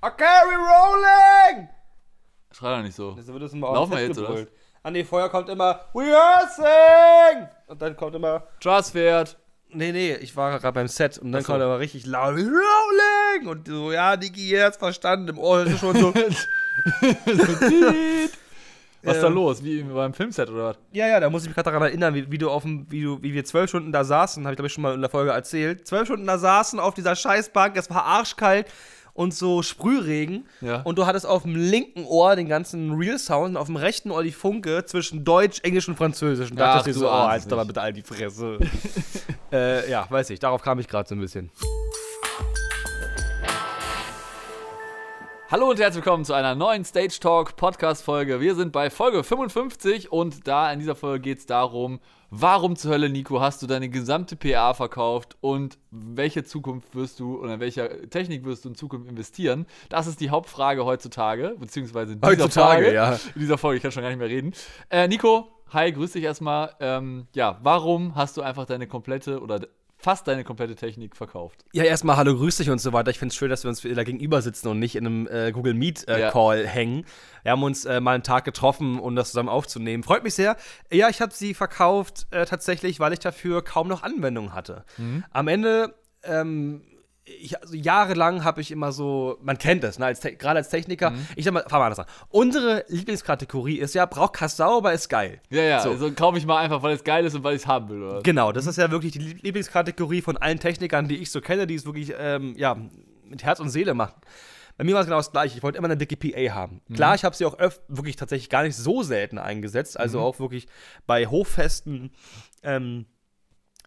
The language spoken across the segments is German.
Okay, we're rolling! Schrei doch nicht so. Das wird das immer Laufen wir jetzt, oder festgebrüllt. An die Feuer kommt immer Rehearsing! Und dann kommt immer Trust fährt. Nee, nee, ich war gerade beim Set und dann Ach so. kommt aber richtig laut Rolling! Und so, ja, Niki, jetzt verstanden. Im Ohr ist es schon so. Was ist da Ähm. los? Wie beim Filmset oder was? ja, ja, da muss ich mich gerade daran erinnern, wie, wie du auf dem, wie du, wie wir zwölf Stunden da saßen, habe ich glaube ich schon mal in der Folge erzählt. Zwölf Stunden da saßen auf dieser Scheißbank, es war arschkalt und so Sprühregen. Ja. Und du hattest auf dem linken Ohr den ganzen Real-Sound und auf dem rechten Ohr die Funke zwischen Deutsch, Englisch und Französisch. Und Ach, dachte ich so, oh, halt nicht. bitte all die Fresse. äh, ja, weiß ich, darauf kam ich gerade so ein bisschen. Hallo und herzlich willkommen zu einer neuen Stage Talk Podcast Folge. Wir sind bei Folge 55 und da in dieser Folge geht es darum, warum zur Hölle, Nico, hast du deine gesamte PA verkauft und welche Zukunft wirst du oder in welcher Technik wirst du in Zukunft investieren? Das ist die Hauptfrage heutzutage, beziehungsweise in dieser Heutzutage, Folge. ja. In dieser Folge, ich kann schon gar nicht mehr reden. Äh, Nico, hi, grüß dich erstmal. Ähm, ja, warum hast du einfach deine komplette oder fast deine komplette Technik verkauft? Ja, erstmal hallo, grüß dich und so weiter. Ich finde es schön, dass wir uns da gegenüber sitzen und nicht in einem äh, Google Meet äh, Ja. Call hängen. Wir haben uns äh, mal einen Tag getroffen, um das zusammen aufzunehmen. Freut mich sehr. Ja, ich habe sie verkauft äh, tatsächlich, weil ich dafür kaum noch Anwendung hatte. Am Ende ähm, ich, also jahrelang habe ich immer so, man kennt das, ne, als gerade als Techniker. Ich sag mal, fahr mal anders an. Unsere Lieblingskategorie ist ja, braucht Kassau, aber ist geil. Ja, ja, So. also kaufe ich mal einfach, weil es geil ist und weil ich es haben will, oder? Genau, das ist ja wirklich die Lieb- Lieblingskategorie von allen Technikern, die ich so kenne, die es wirklich ähm, ja, mit Herz und Seele machen. Bei mir war es genau das gleiche. Ich wollte immer eine dicke PA haben. Klar, ich habe sie auch öf wirklich tatsächlich gar nicht so selten eingesetzt. Also auch wirklich bei Hochfesten ähm,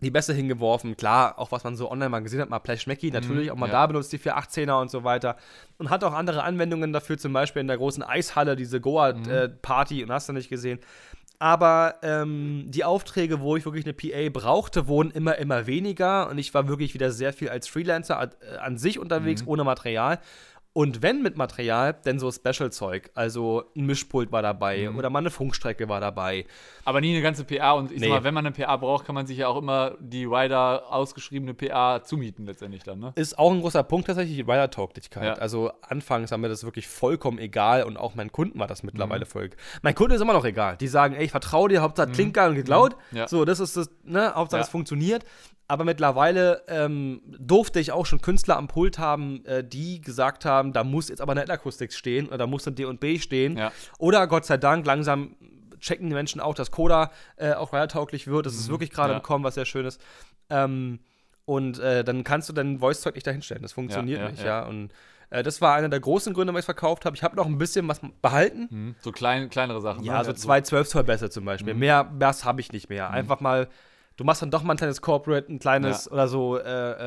die Bässe hingeworfen. Klar, auch was man so online mal gesehen hat, mal Plashmecki, natürlich auch mal ja. da benutzt, die 418er und so weiter. Und hat auch andere Anwendungen dafür, zum Beispiel in der großen Eishalle, diese Goa-Party und hast du nicht gesehen. Aber ähm, die Aufträge, wo ich wirklich eine PA brauchte, wurden immer, immer weniger. Und ich war wirklich wieder sehr viel als Freelancer an, äh, an sich unterwegs, ohne Material. Und wenn mit Material, dann so Special-Zeug. Also ein Mischpult war dabei oder mal eine Funkstrecke war dabei. Aber nie eine ganze PA und ich Nee. sag mal, wenn man eine PA braucht, kann man sich ja auch immer die Rider ausgeschriebene PA zumieten letztendlich dann, ne? Ist auch ein großer Punkt tatsächlich, die Rider-Tauglichkeit. Ja. Also anfangs war mir das wirklich vollkommen egal und auch meinen Kunden war das Mhm. mittlerweile voll. Mein Kunde ist immer noch egal. Die sagen, ey, ich vertraue dir, Hauptsache klingt geil und geklaut. Mhm. Ja. So, das ist das, ne, Hauptsache Ja. es funktioniert. Aber mittlerweile ähm, durfte ich auch schon Künstler am Pult haben, äh, die gesagt haben, da muss jetzt aber eine L-Akustik stehen oder da muss ein D und B stehen. Ja. Oder Gott sei Dank, langsam checken die Menschen auch, dass Coda äh, auch rider-tauglich wird. Das ist wirklich gerade Mhm. Ja. im Kommen, was sehr schön ist. Ähm, und äh, dann kannst du dein Voice-Zeug nicht dahinstellen. Das funktioniert Ja, nicht, ja. Und äh, das war einer der großen Gründe, warum ich es verkauft habe. Ich habe noch ein bisschen was behalten. Mhm. So klein, kleinere Sachen. Ja, ne? so zwei 12 Zoll Bässe zum Beispiel. Mehr Bass habe ich nicht mehr. Einfach mal, du machst dann doch mal ein kleines Corporate, ein kleines Ja. oder so. Äh,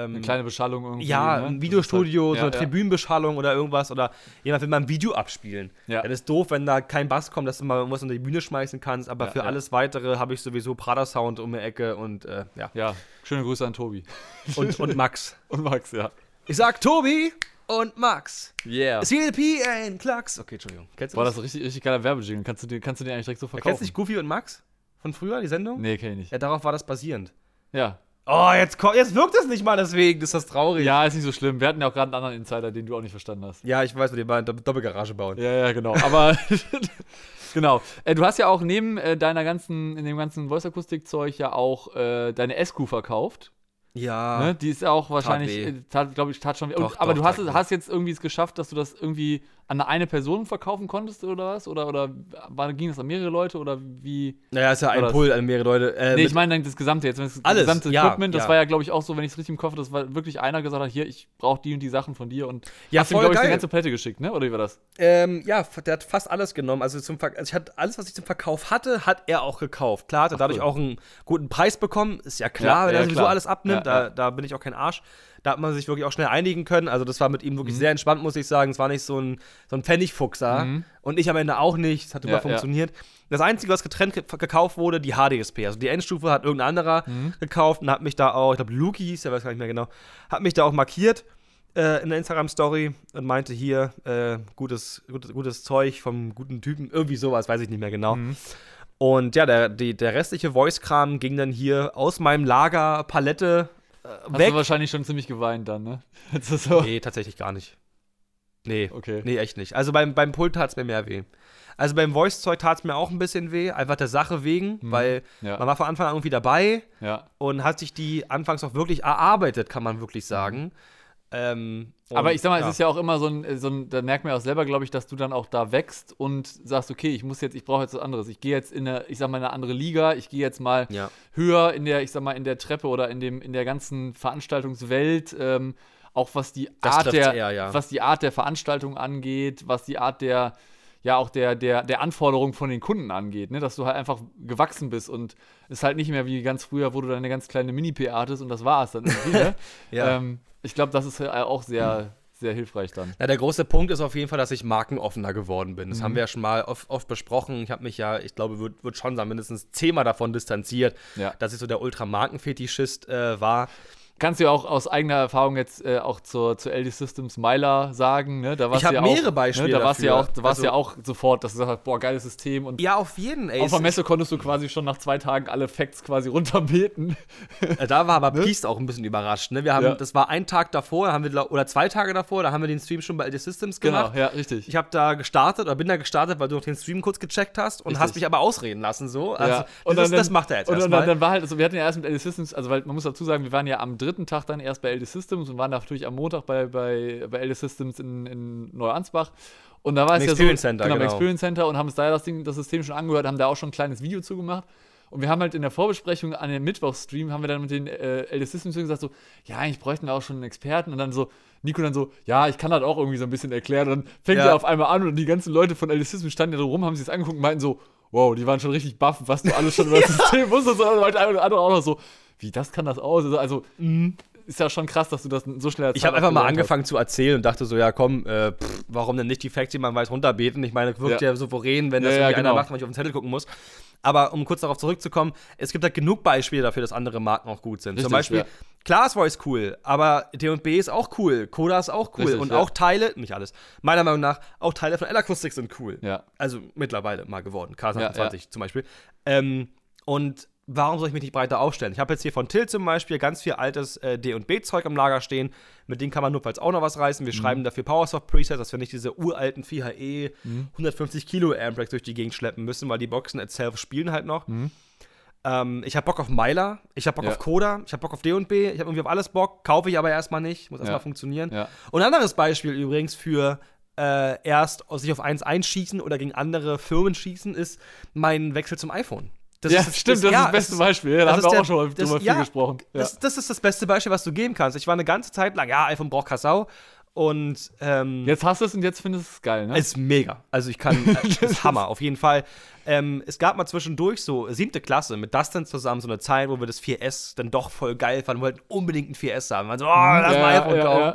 ähm, Eine kleine Beschallung irgendwie. ja, ne? ein Das Videostudio, ist so halt- eine ja, Tribünenbeschallung oder irgendwas. Oder jemand will mal ein Video abspielen. Ja. Das ist doof, wenn da kein Bass kommt, dass du mal irgendwas unter die Bühne schmeißen kannst. Aber Ja, für ja. alles Weitere habe ich sowieso Prada-Sound um die Ecke und äh, ja. Ja. ja, schöne Grüße an Tobi. Und, und Max. Und Max, ja. Ich sag Tobi und Max. Yeah. CLP ein Klacks. Okay, Entschuldigung. Kennst du Boah, das? das ist richtig, richtig geiler Werbejingle. Kannst du, dir, kannst du den eigentlich direkt so Kennst verkaufen? du nicht Goofy und Max? Von früher, die Sendung? Nee, kenn ich nicht. Ja, darauf war das basierend. Ja. Oh, jetzt, kommt, jetzt wirkt es nicht mal deswegen. Das ist das traurig. Ja, ist nicht so schlimm. Wir hatten ja auch gerade einen anderen Insider, den du auch nicht verstanden hast. Ja, ich weiß, die beiden Dopp- Doppelgarage bauen. Ja, ja, genau. Aber genau. Äh, du hast ja auch neben äh, deiner ganzen, in dem ganzen Voice-Akustik-Zeug ja auch äh, deine SQ verkauft. Ja. Ne? Die ist ja auch wahrscheinlich, äh, glaube ich, tat schon weh. Und, Doch, aber doch, du hast, hast jetzt irgendwie es geschafft, dass du das irgendwie an eine Person verkaufen konntest oder was? Oder, oder war, ging das an mehrere Leute oder wie? Naja, ist ja ein Pull an mehrere Leute. Äh, Nee, ich meine das gesamte jetzt, das Alles, gesamte ja, Equipment, das ja. war ja, glaube ich, auch so, wenn ich es richtig im Kopf habe, das war wirklich einer gesagt hat, hier, ich brauche die und die Sachen von dir und Ja, hast ihm, glaube ich, eine ganze Palette geschickt, ne? Oder wie war das? Ähm, ja, der hat fast alles genommen. Also, zum Ver also ich hatte alles, was ich zum Verkauf hatte, hat er auch gekauft. Klar, hat er dadurch cool. auch einen guten Preis bekommen. Ist ja klar, Ja, wenn er sowieso alles abnimmt. Da, da bin ich auch kein Arsch. Da hat man sich wirklich auch schnell einigen können. Also, das war mit ihm Mhm. wirklich sehr entspannt, muss ich sagen. Es war nicht so ein, so ein Pfennigfuchser. Und ich am Ende auch nicht. Es hat Ja, immer ja. funktioniert. Das Einzige, was getrennt ge gekauft wurde, die HDSP. Also, die Endstufe hat irgendein anderer Mhm. gekauft und hat mich da auch, ich glaube, Luki hieß der, weiß gar nicht mehr genau, hat mich da auch markiert äh, in der Instagram-Story und meinte hier, äh, gutes, gutes, gutes Zeug vom guten Typen, irgendwie sowas, weiß ich nicht mehr genau. Mhm. Und ja, der, die, der restliche Voice-Kram ging dann hier aus meinem Lager Palette Hast weg. du wahrscheinlich schon ziemlich geweint dann, ne? So. Nee, tatsächlich gar nicht. Nee, Okay. nee, echt nicht. Also beim, beim Pult tat es mir mehr weh. Also beim Voice-Zeug tat es mir auch ein bisschen weh, einfach der Sache wegen, weil Mhm. Ja. man war von Anfang an irgendwie dabei Ja. und hat sich die anfangs auch wirklich erarbeitet, kann man wirklich sagen. Ähm, Aber ich sag mal, ja. es ist ja auch immer so ein, so ein da merkt man ja auch selber, glaube ich, dass du dann auch da wächst und sagst, okay, ich muss jetzt, ich brauche jetzt was anderes. Ich gehe jetzt in eine, ich sag mal, eine andere Liga, ich gehe jetzt mal Ja. höher in der, ich sag mal, in der Treppe oder in dem, in der ganzen Veranstaltungswelt, ähm, auch was die Das Art der, eher, ja. was die Art der Veranstaltung angeht, was die Art der, ja auch der, der, der Anforderungen von den Kunden angeht, ne? dass du halt einfach gewachsen bist und es halt nicht mehr wie ganz früher, wo du deine ganz kleine Mini-PA hattest und das war's dann irgendwie, ne? Ja. ähm, ich glaube, das ist äh, auch sehr, sehr hilfreich dann. Na, der große Punkt ist auf jeden Fall, dass ich markenoffener geworden bin. Das Mhm. haben wir ja schon mal oft, oft besprochen. Ich habe mich ja, ich glaube, wird, wird schon sagen, mindestens zehnmal davon distanziert, Ja. dass ich so der Ultramarkenfetischist äh, war. Kannst du ja auch aus eigener Erfahrung jetzt äh, auch zur, zur LD Systems Myla sagen, ne? Da Ich du hab ja mehrere auch, Beispiele Ne? Da warst du ja auch, da warst Also- ja auch sofort, dass du gesagt hast, boah, geiles System und Ja, auf jeden, ey. auf der Messe konntest du quasi schon nach zwei Tagen alle Facts quasi runterbeten. Äh, Da war aber Beast auch ein bisschen überrascht. Ne? Wir haben, Ja. Das war ein Tag davor, da haben wir, oder zwei Tage davor, da haben wir den Stream schon bei LD Systems Genau, gemacht. ja, richtig. Ich habe da gestartet oder bin da gestartet, weil du noch den Stream kurz gecheckt hast und Richtig. hast mich aber ausreden lassen. So. Also, ja. das, ist, das macht er jetzt Und dann, erstmal. dann war halt, also wir hatten ja erst mit LD Systems, also weil man muss dazu sagen, wir waren ja am dritten Tag dann erst bei LD Systems und waren natürlich am Montag bei, bei, bei LD Systems in, in Neuansbach. Und da war es ja so, Experience Center, genau, im genau. Experience Center und haben uns da das, Ding, das System schon angehört, haben da auch schon ein kleines Video zugemacht. Und wir haben halt in der Vorbesprechung an dem Mittwochstream, haben wir dann mit den äh, LD Systems gesagt so, ja, eigentlich bräuchten wir auch schon einen Experten. Und dann so, Nico dann so, ja, ich kann das auch irgendwie so ein bisschen erklären. Und dann fängt Ja. er auf einmal an und die ganzen Leute von LD Systems standen ja da rum, haben sich das angeguckt und meinten so, wow, die waren schon richtig baff, was du alles schon über das System wusstest. Und dann meinte oder andere auch noch so, wie, das kann das aus? Also, also ist ja schon krass, dass du das so schnell Ich habe einfach mal angefangen zu erzählen und dachte so, ja komm, äh, pff, warum denn nicht die Facts, die man weiß, runterbeten? Ich meine, wirkt ja, Ja. souverän, wenn das ja, irgendwie einer genau. macht, wenn ich auf den Zettel gucken muss. Aber um kurz darauf zurückzukommen, es gibt halt genug Beispiele dafür, dass andere Marken auch gut sind. Zum Richtig, Beispiel, ja. klar ist Voice cool, aber D&B ist auch cool, Koda ist auch cool Richtig, und ja. auch Teile, nicht alles, meiner Meinung nach, auch Teile von L-Acoustic sind cool. Ja. Also mittlerweile mal geworden, K28 Ja, ja. zum Beispiel. Ähm, und warum soll ich mich nicht breiter aufstellen? Ich habe jetzt hier von Till zum Beispiel ganz viel altes äh, D&B-Zeug im Lager stehen. Mit denen kann man notfalls auch noch was reißen. Wir Mhm. schreiben dafür Powersoft-Presets, dass wir nicht diese uralten 4HE Mhm. 150 Kilo Amprex durch die Gegend schleppen müssen, weil die Boxen itself spielen halt noch. Mhm. Ähm, ich habe Bock auf Myla, ich habe Bock Ja. auf Coda, ich habe Bock auf D&B, ich habe irgendwie auf alles Bock, kaufe ich aber erstmal nicht, muss erstmal Ja. funktionieren. Ja. Und ein anderes Beispiel übrigens für äh, erst sich auf eins einschießen oder gegen andere Firmen schießen, ist mein Wechsel zum iPhone. Das ja, ist stimmt, das ja, ist das beste Beispiel. Ja, da das haben wir der- auch schon mal das- drüber viel ja, gesprochen. Ja. Das, das ist das beste Beispiel, was du geben kannst. Ich war eine ganze Zeit lang, ja, iPhone braucht Kassau. Und ähm, Jetzt hast du es und jetzt findest du es geil, ne? ist mega. Also ich kann, das ist Hammer, auf jeden Fall. Ähm, es gab mal zwischendurch so siebte Klasse mit Dustin zusammen so eine Zeit, wo wir das 4S dann doch voll geil fanden, wollten unbedingt ein 4S haben. Wir waren so, oh, lass mal iPhone kaufen.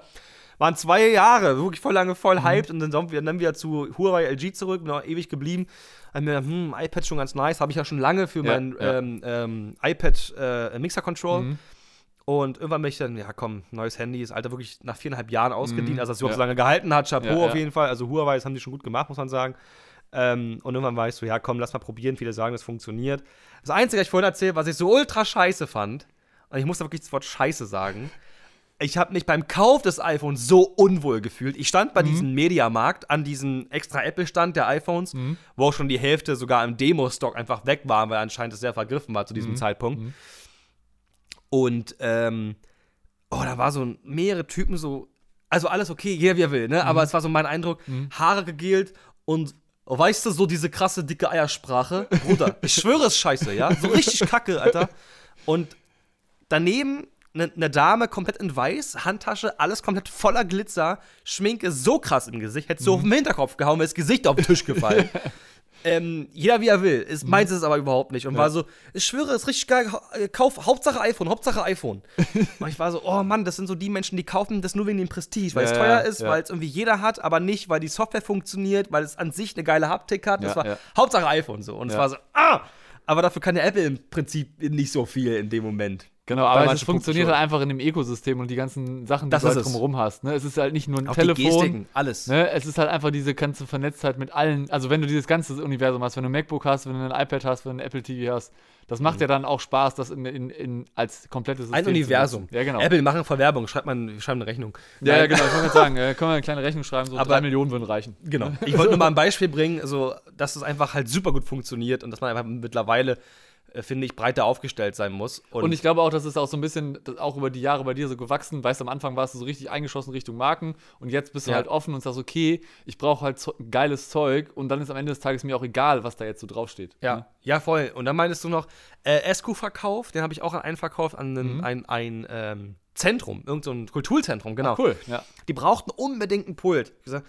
Waren zwei Jahre, wirklich voll lange, voll hyped und dann sind wir dann wieder zu Huawei LG zurück, noch ewig geblieben. Haben mir hm, iPad schon ganz nice, habe ich ja schon lange für Ja, mein ja. Ähm, ähm, iPad äh, Mixer Control. Mhm. Und irgendwann bin ich dann, ja komm, neues Handy, ist Alter wirklich nach viereinhalb Jahren ausgedient, Mhm, also dass es überhaupt ja. so lange gehalten hat, Chapeau auf jeden Fall. Also Huawei, das haben die schon gut gemacht, muss man sagen. Ähm, und irgendwann war ich so, ja komm, lass mal probieren, viele sagen, das funktioniert. Das Einzige, was ich vorhin erzählt, was ich so ultra scheiße fand, und ich musste wirklich das Wort scheiße sagen, ich habe mich beim Kauf des iPhones so unwohl gefühlt. Ich stand bei diesem Mediamarkt an diesem extra Apple-Stand der iPhones, wo auch schon die Hälfte sogar im Demo-Stock einfach weg war, weil anscheinend es sehr vergriffen war zu diesem Zeitpunkt. Und ähm, oh, da war so mehrere Typen so, also alles okay, jeder wie er will, ne? Aber es war so mein Eindruck, Haare gegelt und oh, weißt du, so diese krasse dicke Eiersprache. Bruder, ich schwöre es scheiße, ja? So richtig kacke, Alter. Und daneben eine ne Dame komplett in weiß, Handtasche, alles komplett voller Glitzer, Schminke so krass im Gesicht, hätte so auf den Hinterkopf gehauen, wäre das Gesicht auf den Tisch gefallen. ähm, jeder wie er will. Es meint es aber überhaupt nicht. Und war so, ich schwöre, es ist richtig geil, äh, kauf, Hauptsache iPhone, Hauptsache iPhone. und ich war so, oh Mann, das sind so die Menschen, die kaufen das nur wegen dem Prestige, weil Ja, es ja, teuer ist, ja. weil es irgendwie jeder hat, aber nicht, weil die Software funktioniert, weil es an sich eine geile Haptik hat. das Ja, war ja. Hauptsache iPhone so. Und es Ja. war so, ah! Aber dafür kann der Apple im Prinzip nicht so viel in dem Moment. Genau, aber es funktioniert halt einfach in dem Ökosystem und die ganzen Sachen, die Das du halt drumherum hast. Ne? Es ist halt nicht nur ein Auch die Telefon. Gestiken, alles. Ne? Es ist halt einfach diese ganze Vernetztheit mit allen. Also, wenn du dieses ganze Universum hast, wenn du ein MacBook hast, wenn du ein iPad hast, wenn du ein Apple TV hast, das macht ja dann auch Spaß, das in, in, in, als komplettes System Mhm. Ein Universum. Ja, genau. Apple machen voll Werbung, schreibt man, wir schreiben eine Rechnung. ja, ja, genau. Ich wollte sagen, äh, können wir eine kleine Rechnung schreiben, so Aber- drei Millionen würden reichen. Genau. Ich wollte nur mal ein Beispiel bringen, also, dass es einfach halt super gut funktioniert und dass man einfach mittlerweile, finde ich, breiter aufgestellt sein muss. Und, ich glaube auch, das ist auch so ein bisschen, auch über die Jahre bei dir so gewachsen. Weißt du, am Anfang warst du so richtig eingeschossen Richtung Marken und jetzt bist du Ja. halt offen und sagst, okay, ich brauche halt geiles Zeug und dann ist am Ende des Tages mir auch egal, was da jetzt so draufsteht. Ja, ja, voll. Und dann meintest du noch, äh, SQ-Verkauf, den habe ich auch an einen verkauft, an einen, ein, ein ähm, Zentrum, irgend so ein Kulturzentrum, genau. Cool, ja. Die brauchten unbedingt einen Pult. Ich gesagt,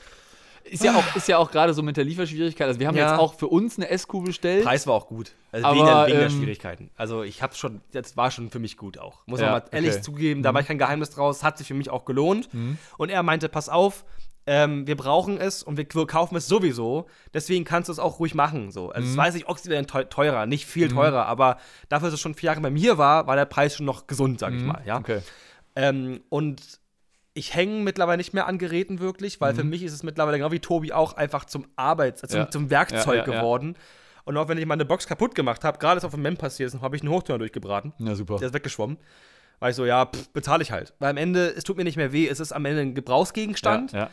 Ist ja auch, ist ja auch gerade so mit der Lieferschwierigkeit. Also wir haben Ja. jetzt auch für uns eine SQ bestellt. Preis war auch gut. Also Aber, wegen, der, wegen der ähm, Schwierigkeiten. Also ich habe schon, das war schon für mich gut auch. Muss Ja, man mal ehrlich okay. Mhm. zugeben, da war ich kein Geheimnis draus, hat sich für mich auch gelohnt. Und er meinte, pass auf, ähm, wir brauchen es und wir, wir kaufen es sowieso. Deswegen kannst du es auch ruhig machen. So. Mhm. Also es weiß ich, Oxygen teu teurer, nicht viel teurer, aber dafür, dass es schon vier Jahre bei mir war, war der Preis schon noch gesund, sag ich mal. Ja? Mhm. Okay. Ähm, und ich hänge mittlerweile nicht mehr an Geräten wirklich, weil für mich ist es mittlerweile, genau wie Tobi auch, einfach zum Arbeits-, also Mhm. Ja. zum, Werkzeug Ja, ja, geworden. Und auch wenn ich meine Box kaputt gemacht habe, gerade ist auf dem Mem passiert ist, habe ich einen Hochtöner durchgebraten. Ja, super. Der ist weggeschwommen. War ich so, ja, bezahle ich halt. Weil am Ende, es tut mir nicht mehr weh, es ist am Ende ein Gebrauchsgegenstand. Ja.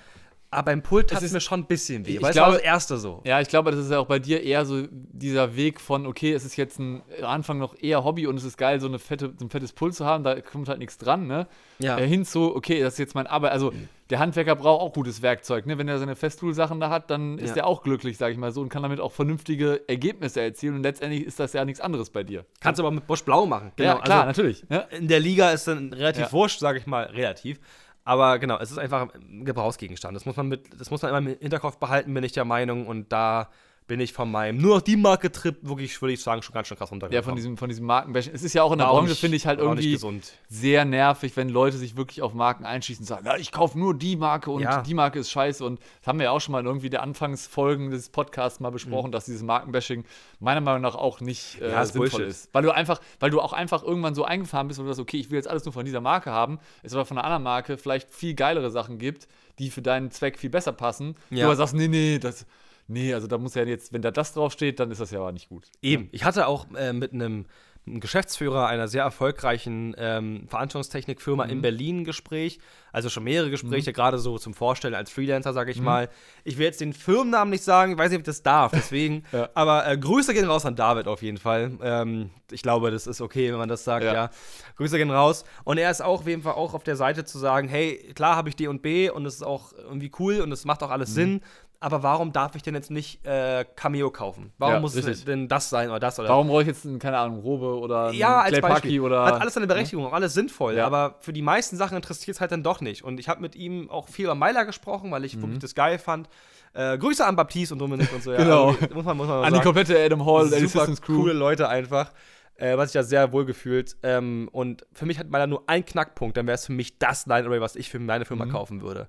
Aber beim Pult tat ist- mir schon ein bisschen weh. Ich weil es war glaube- das erste so. Ja, ich glaube, das ist ja auch bei dir eher so dieser Weg von, okay, es ist jetzt ein Anfang noch eher Hobby und es ist geil, so, eine fette, so ein fettes Puls zu haben, da kommt halt nichts dran, ne? Ja. Äh, hin zu, okay, das ist jetzt mein Arbeit. Also, der Handwerker braucht auch gutes Werkzeug, ne? Wenn er seine Festool-Sachen da hat, dann ist Ja. er auch glücklich, sag ich mal so, und kann damit auch vernünftige Ergebnisse erzielen. Und letztendlich ist das ja nichts anderes bei dir. Kannst du aber mit Bosch Blau machen. ja, klar, also, natürlich. Ja. in der Liga ist dann relativ Ja. wurscht, sage ich mal, relativ. Aber genau, es ist einfach ein Gebrauchsgegenstand. Das muss man mit, das muss man immer im Hinterkopf behalten, bin ich der Meinung. Und da bin ich von meinem nur noch die Marke Trip wirklich, würde ich sagen, schon ganz schön krass runtergekommen. Ja, von diesem, von diesem Markenbashing. Es ist ja auch in der Branche, finde ich halt irgendwie gesund. sehr nervig, wenn Leute sich wirklich auf Marken einschießen und sagen, ja, ich kaufe nur die Marke und Ja. die Marke ist scheiße. Und das haben wir ja auch schon mal in irgendwie der Anfangsfolgen des Podcasts mal besprochen, dass dieses Markenbashing meiner Meinung nach auch nicht äh, Mhm. Ja, ist sinnvoll Bullshit. ist. Weil du einfach, weil du auch einfach irgendwann so eingefahren bist und du sagst, okay, ich will jetzt alles nur von dieser Marke haben, es aber von einer anderen Marke vielleicht viel geilere Sachen gibt, die für deinen Zweck viel besser passen. Ja. Du aber sagst, nee, nee, das. Nee, also da muss ja jetzt, wenn da das draufsteht, dann ist das ja aber nicht gut. Eben. Ich hatte auch äh, mit einem Geschäftsführer einer sehr erfolgreichen ähm, Veranstaltungstechnikfirma Mhm. in Berlin ein Gespräch. Also schon mehrere Gespräche, gerade so zum Vorstellen als Freelancer, sage Mhm. ich mal. Ich will jetzt den Firmennamen nicht sagen, ich weiß nicht, ob ich das darf, deswegen. Ja. Aber äh, Grüße gehen raus an David auf jeden Fall. Ähm, ich glaube, das ist okay, wenn man das sagt, Ja. ja. Grüße gehen raus. Und er ist auch auf jeden Fall auch auf der Seite zu sagen, hey, klar habe ich D und B und es ist auch irgendwie cool und es macht auch Mhm. alles Sinn. Aber warum darf ich denn jetzt nicht äh, Cameo kaufen? Warum Ja, muss richtig. es denn das sein oder das oder Warum brauche ich jetzt, einen, keine Ahnung, Robe oder ja, als Beispiel. Oder. Hat alles seine Berechtigung, auch alles sinnvoll. Ja. Aber für die meisten Sachen interessiert es halt dann doch nicht. Und ich habe mit ihm auch viel über Meiler gesprochen, weil ich wirklich das geil fand. Äh, Grüße an Baptiste und Dominik und so. Ja, Mhm. Genau. Also, muss man, muss man An die komplette Adam Hall, Super Crew. coole Leute einfach. Äh, was ich da sehr wohl gefühlt. Ähm, und für mich hat Meiler nur einen Knackpunkt, dann wäre es für mich das Line Array, was ich für meine Firma Mhm. kaufen würde.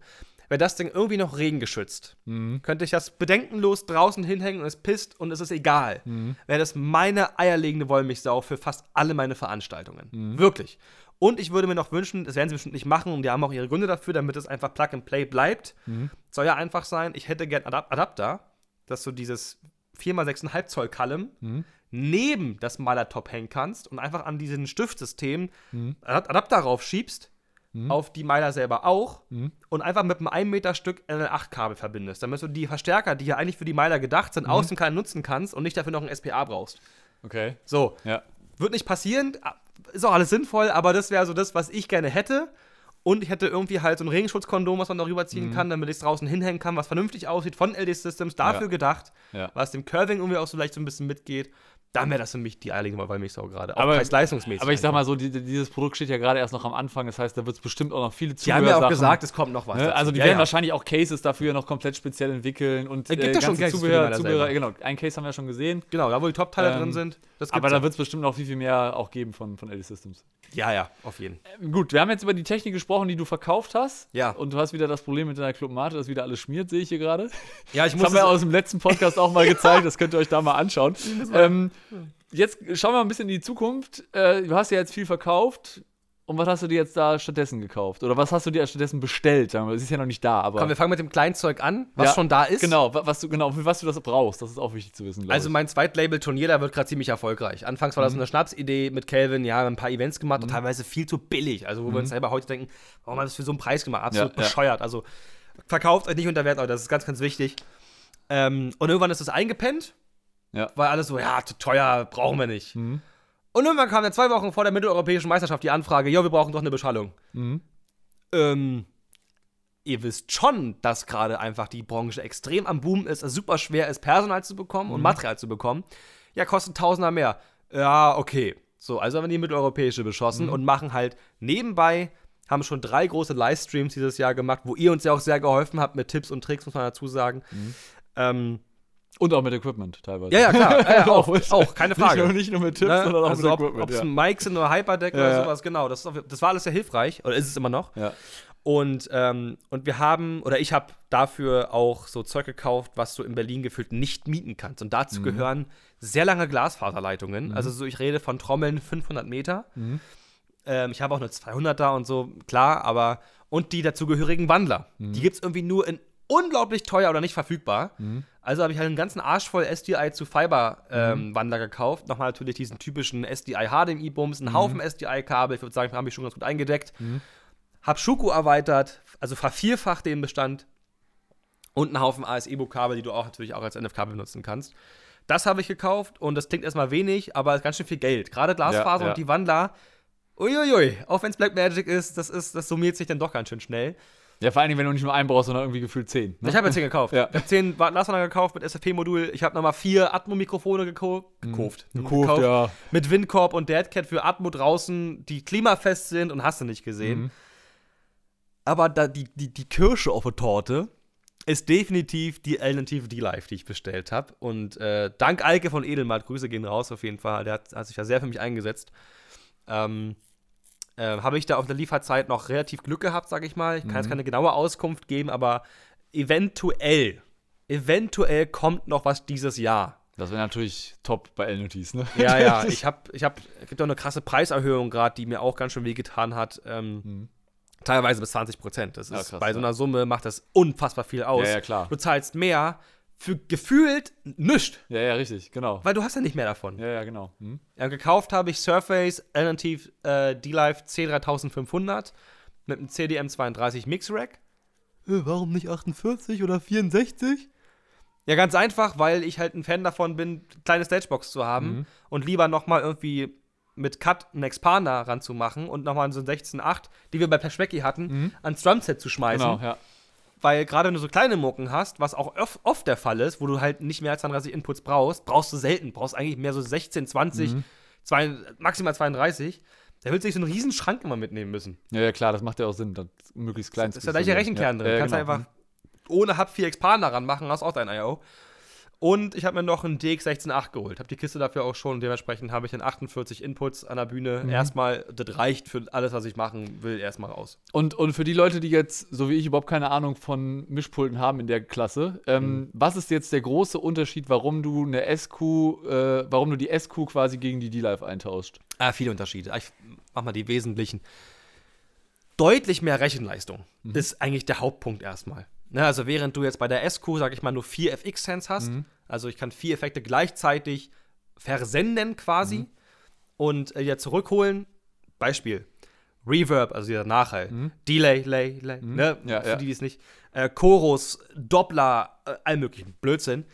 Wäre das Ding irgendwie noch regengeschützt, könnte ich das bedenkenlos draußen hinhängen und es pisst und es ist egal. Mhm. Wäre das meine eierlegende Wollmilchsau für fast alle meine Veranstaltungen. Mhm. Wirklich. Und ich würde mir noch wünschen, das werden sie bestimmt nicht machen und die haben auch ihre Gründe dafür, damit es einfach Plug and Play bleibt. Mhm. Soll ja einfach sein, ich hätte gern Adap Adapter, dass du dieses 4x6,5 Zoll Mhm. neben das Malertop hängen kannst und einfach an diesen Stiftsystem Mhm. Adap Adapter raufschiebst, auf die Meiler selber auch Mhm. und einfach mit einem 1 Meter Stück NL8-Kabel verbindest, damit du die Verstärker, die ja eigentlich für die Meiler gedacht Mhm. sind, außen kann nutzen kannst und nicht dafür noch ein SPA brauchst. Okay. So, Ja. wird nicht passieren, ist auch alles sinnvoll, aber das wäre so das, was ich gerne hätte. Und ich hätte irgendwie halt so ein Regenschutzkondom, was man darüber ziehen kann, damit ich es draußen hinhängen kann, was vernünftig aussieht, von LD Systems, dafür Mhm. Ja. gedacht, Ja. was dem Curving irgendwie auch so leicht so ein bisschen mitgeht. Dann wäre das für mich die eierlegende Wollmilchsau gerade. Auch Aber- preis-leistungsmäßig. Aber ich sag mal so, die, dieses Produkt steht ja gerade erst noch am Anfang, das heißt, da wird es bestimmt auch noch viele Die haben ja auch gesagt, es kommt noch was. Ne? Also die Ja, werden ja. wahrscheinlich auch Cases dafür noch komplett speziell entwickeln und Es gibt ja ganze schon Cases Zubehör, Zubehör, genau, ein Case haben wir ja schon gesehen. Genau, da wo die Top-Teile Ähm, drin sind. Das Aber da wird es bestimmt noch viel, viel mehr auch geben von, von LD Systems. Ja, ja, auf jeden. Gut, wir haben jetzt über die Technik gesprochen, die du verkauft hast. Ja. Und du hast wieder das Problem mit deiner Clubmate, dass wieder alles schmiert, sehe ich hier gerade. Ja, ich Das muss haben wir aus dem letzten Podcast auch mal gezeigt, das könnt ihr euch da mal anschauen. Ähm, jetzt schauen wir mal ein bisschen in die Zukunft. Äh, du hast ja jetzt viel verkauft. Und was hast du dir jetzt da stattdessen gekauft? Oder was hast du dir stattdessen bestellt? Es ist ja noch nicht da, aber. Komm, wir fangen mit dem Kleinzeug an, was Ja, schon da ist. Genau, wa- was du, genau, für was du das brauchst. Das ist auch wichtig zu wissen, Also mein Zweitlabel-Turnier, da wird gerade ziemlich erfolgreich. Anfangs war das Mhm. eine Schnapsidee mit Calvin, ja, ein paar Events gemacht und teilweise viel zu billig. Also wo wir uns selber heute denken, warum haben wir das für so einen Preis gemacht? Absolut Mhm. Ja, ja. bescheuert. Also verkauft euch nicht unter Wert, Leute, das ist ganz, ganz wichtig. Ähm, und irgendwann ist es eingepennt, Ja. weil alles so, ja, zu teuer, brauchen wir nicht. Mhm. Und irgendwann kam dann zwei Wochen vor der mitteleuropäischen Meisterschaft die Anfrage, ja, wir brauchen doch eine Beschallung. Mhm. Ähm, ihr wisst schon, dass gerade einfach die Branche extrem am Boom ist, es super schwer ist, Personal zu bekommen Mhm. und Material zu bekommen. Ja, kostet Tausender mehr. Ja, okay. So, also haben wir die mitteleuropäische beschossen Mhm. und machen halt nebenbei, haben schon drei große Livestreams dieses Jahr gemacht, wo ihr uns ja auch sehr geholfen habt mit Tipps und Tricks, muss man dazu sagen. Mhm. Ähm, Und auch mit Equipment teilweise. ja, ja, klar. Ja, ja, auch, Auch. keine Frage. Nicht nur, nicht nur mit Tipps, Ne? sondern auch also mit ob Equipment. es ja. Mics sind oder Hyperdeck oder sowas, genau. Das, auf, das war alles sehr hilfreich, oder ist es immer noch. ja. Und, ähm, und wir haben, oder ich habe dafür auch so Zeug gekauft, was du in Berlin gefühlt nicht mieten kannst. Und Mhm. dazu gehören sehr lange Glasfaserleitungen. Also so, ich rede von Trommeln 500 Meter. Mhm. Ähm, ich habe auch eine 200er und so, klar, aber und die dazugehörigen Wandler. Mhm. Die gibt es irgendwie nur in unglaublich teuer oder nicht verfügbar. Mhm. Also habe ich halt einen ganzen Arsch voll SDI zu Fiber ähm, Wandler gekauft. Nochmal natürlich diesen typischen SDI HDMI-Bums, einen Haufen SDI-Kabel. Ich würde sagen, haben mich schon ganz gut eingedeckt. Hab Schuko erweitert, also vervierfacht den Bestand. Und einen Haufen AS-Ebu-Kabel, die du auch natürlich auch als NF-Kabel benutzen kannst. Das habe ich gekauft und das klingt erstmal wenig, aber ist ganz schön viel Geld. Gerade Glasfaser Ja, ja. und die Wandler. Uiuiui, auch wenn es Blackmagic ist, das ist, das summiert sich dann doch ganz schön schnell. Ja, vor allen Dingen, wenn du nicht nur einen brauchst, sondern irgendwie gefühlt zehn. Ne? Ich habe jetzt 10 gekauft. Ja. Ich habe 10 Glasfaser gekauft mit SFP-Modul. Ich habe nochmal vier Atmo-Mikrofone gekau gekauft. Mhm. Gekauft, ja. Mit Windcorp und Deadcat für Atmo draußen, die klimafest sind und hast du nicht gesehen. Mhm. Aber da, die, die, die Kirsche auf der Torte ist definitiv die Alternative D-Live, die ich bestellt habe. Und äh, dank Eike von Edelmalt, Grüße gehen raus auf jeden Fall. Der hat, hat sich da sehr für mich eingesetzt. Ähm, äh, habe ich da auf der Lieferzeit noch relativ Glück gehabt, sage ich mal. Ich kann Mhm. jetzt keine genaue Auskunft geben, aber eventuell, eventuell kommt noch was dieses Jahr. Das wäre natürlich top bei L-Notiz, ne? Ja, ja, ich habe, ich habe, es gibt auch eine krasse Preiserhöhung gerade, die mir auch ganz schön wehgetan hat. Ähm, Mhm. Teilweise bis 20 Prozent. Das Ja, ist krass, bei so einer Summe macht das unfassbar viel aus. Ja, ja, klar. Du zahlst mehr für gefühlt nichts, Ja, ja, richtig, genau. weil du hast ja nicht mehr davon. Ja, ja, genau. Hm? Ja, gekauft habe ich Surface Alternative äh, D-Live C3500 mit einem CDM32 Mix Rack. Äh, warum nicht 48 oder 64? Ja, ganz einfach, weil ich halt ein Fan davon bin, kleine Stagebox zu haben Mhm. und lieber nochmal irgendwie mit Cut einen Expander ranzumachen und nochmal so ein 16.8, die wir bei Peschwecki hatten, ans Drumset zu schmeißen. Genau, ja. Weil gerade wenn du so kleine Mucken hast, was auch oft, der Fall ist, wo du halt nicht mehr als 32 Inputs brauchst, brauchst du selten. Brauchst eigentlich mehr so 16, 20, Mhm. zwei, maximal 32. Da willst du nicht so einen riesen Schrank immer mitnehmen müssen. Ja, ja, klar, das macht ja auch Sinn, das möglichst klein Da ist der gleiche Rechenkern drin. Ja, Kannst genau. einfach ohne Hub 4 Expander ranmachen, hast auch dein I.O. Und ich habe mir noch einen DX168 geholt. Habe die Kiste dafür auch schon. Dementsprechend habe ich dann 48 Inputs an der Bühne. Mhm. Erstmal, das reicht für alles, was ich machen will, erstmal raus. Und, und für die Leute, die jetzt, so wie ich, überhaupt keine Ahnung von Mischpulten haben in der Klasse, ähm, Mhm. was ist jetzt der große Unterschied, warum du eine SQ, äh, warum du die SQ quasi gegen die D-Live eintauscht? Ah, viele Unterschiede. Ich mach mal die wesentlichen. Deutlich mehr Rechenleistung ist eigentlich der Hauptpunkt erstmal. Ne, also während du jetzt bei der SQ, sag ich mal, nur vier FX-Sense hast, also ich kann vier Effekte gleichzeitig versenden quasi und äh, ja zurückholen. Beispiel. Reverb, also dieser Nachhall. Delay, Lay, Lay, ne? Ja, Für ja. die, die es nicht. Äh, Chorus, Doppler, äh, all möglichen Blödsinn.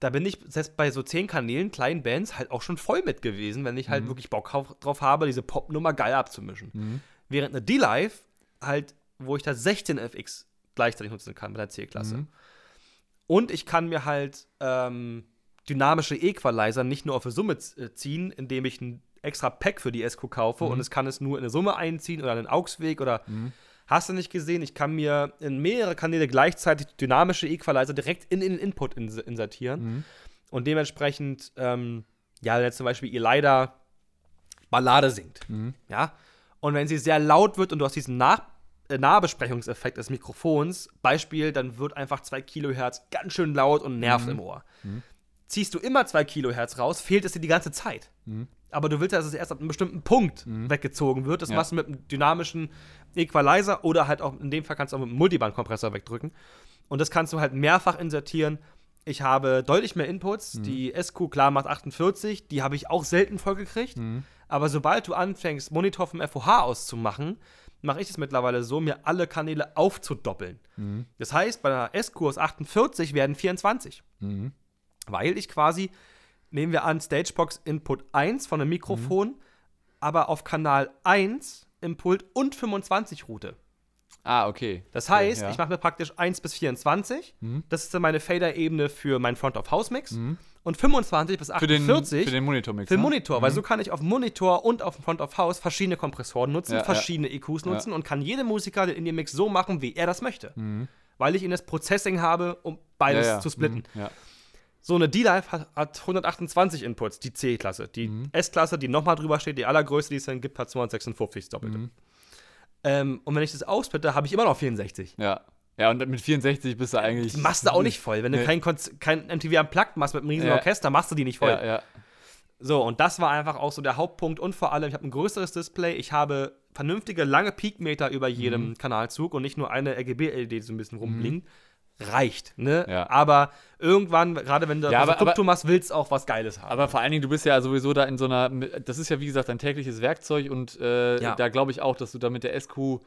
Da bin ich selbst bei so zehn Kanälen, kleinen Bands, halt auch schon voll mit gewesen, wenn ich halt wirklich Bock auf- drauf habe, diese Popnummer geil abzumischen. Während eine D-Live halt, wo ich da 16 FX gleichzeitig nutzen kann mit der C-Klasse. Und ich kann mir halt ähm, dynamische Equalizer nicht nur auf eine Summe äh, ziehen, indem ich ein extra Pack für die SQ kaufe und es kann es nur in eine Summe einziehen oder einen AUX-Weg oder hast du nicht gesehen, ich kann mir in mehrere Kanäle gleichzeitig dynamische Equalizer direkt in, in den Input ins insertieren. Und dementsprechend, ähm, ja, wenn jetzt zum Beispiel ihr leider Ballade singt, ja, und wenn sie sehr laut wird und du hast diesen Nach Nahbesprechungseffekt des Mikrofons, Beispiel, dann wird einfach 2 Kilohertz ganz schön laut und nervt im Ohr. ziehst du immer 2 Kilohertz raus, fehlt es dir die ganze Zeit. Aber du willst ja, dass es erst ab einem bestimmten Punkt weggezogen wird. Das Ja. machst du mit einem dynamischen Equalizer oder halt auch in dem Fall kannst du auch mit einem Multibandkompressor wegdrücken. Und das kannst du halt mehrfach insertieren. Ich habe deutlich mehr Inputs. Die SQ klar macht 48, die habe ich auch selten vollgekriegt. Aber sobald du anfängst, Monitor vom FOH auszumachen, mache ich es mittlerweile so, mir alle Kanäle aufzudoppeln. Das heißt, bei einer aus 48 werden 24. Weil ich quasi, nehmen wir an, Stagebox Input 1 von einem Mikrofon, aber auf Kanal 1 im Pult und 25 route. Ah, okay. Das heißt, ja. ich mache mir praktisch 1 bis 24. Das ist dann meine Fader-Ebene für meinen Front-of-House-Mix. Und 25 bis für den, 48 für den Monitormix. für den ne? Monitor, weil so kann ich auf dem Monitor und auf dem Front of House verschiedene Kompressoren nutzen, Ja, ja. verschiedene EQs nutzen und kann jede Musiker den Indie-Mix so machen, wie er das möchte. Weil ich ihn das Processing habe, um beides Mhm. ja, ja. zu splitten. Mhm, Ja. So eine D-Live hat, hat 128 Inputs, die C-Klasse. Die Mhm. S-Klasse, die nochmal drüber steht, die allergrößte, die es dann gibt, hat 256 das Doppelte. Mhm. Ähm, und wenn ich das aussplitte, habe ich immer noch 64. ja. Ja, und mit 64 bist du eigentlich. Die machst du auch nicht voll. Wenn du Nee. kein, Konz kein MTV Unplugged machst mit einem riesen Ja. Orchester, machst du die nicht voll. Ja, ja. So, und das war einfach auch so der Hauptpunkt. Und vor allem, ich habe ein größeres Display. Ich habe vernünftige, lange Peakmeter über jedem Mhm. Kanalzug und nicht nur eine RGB-LED, die so ein bisschen rumblinkt. Reicht, ne? Ja. Aber irgendwann, gerade wenn du Ja, aber- Duktum machst, willst du auch was Geiles haben. Aber vor allen Dingen, du bist ja sowieso da in so einer. Das ist ja, wie gesagt, dein tägliches Werkzeug und äh, Ja. da glaube ich auch, dass du da mit der SQ,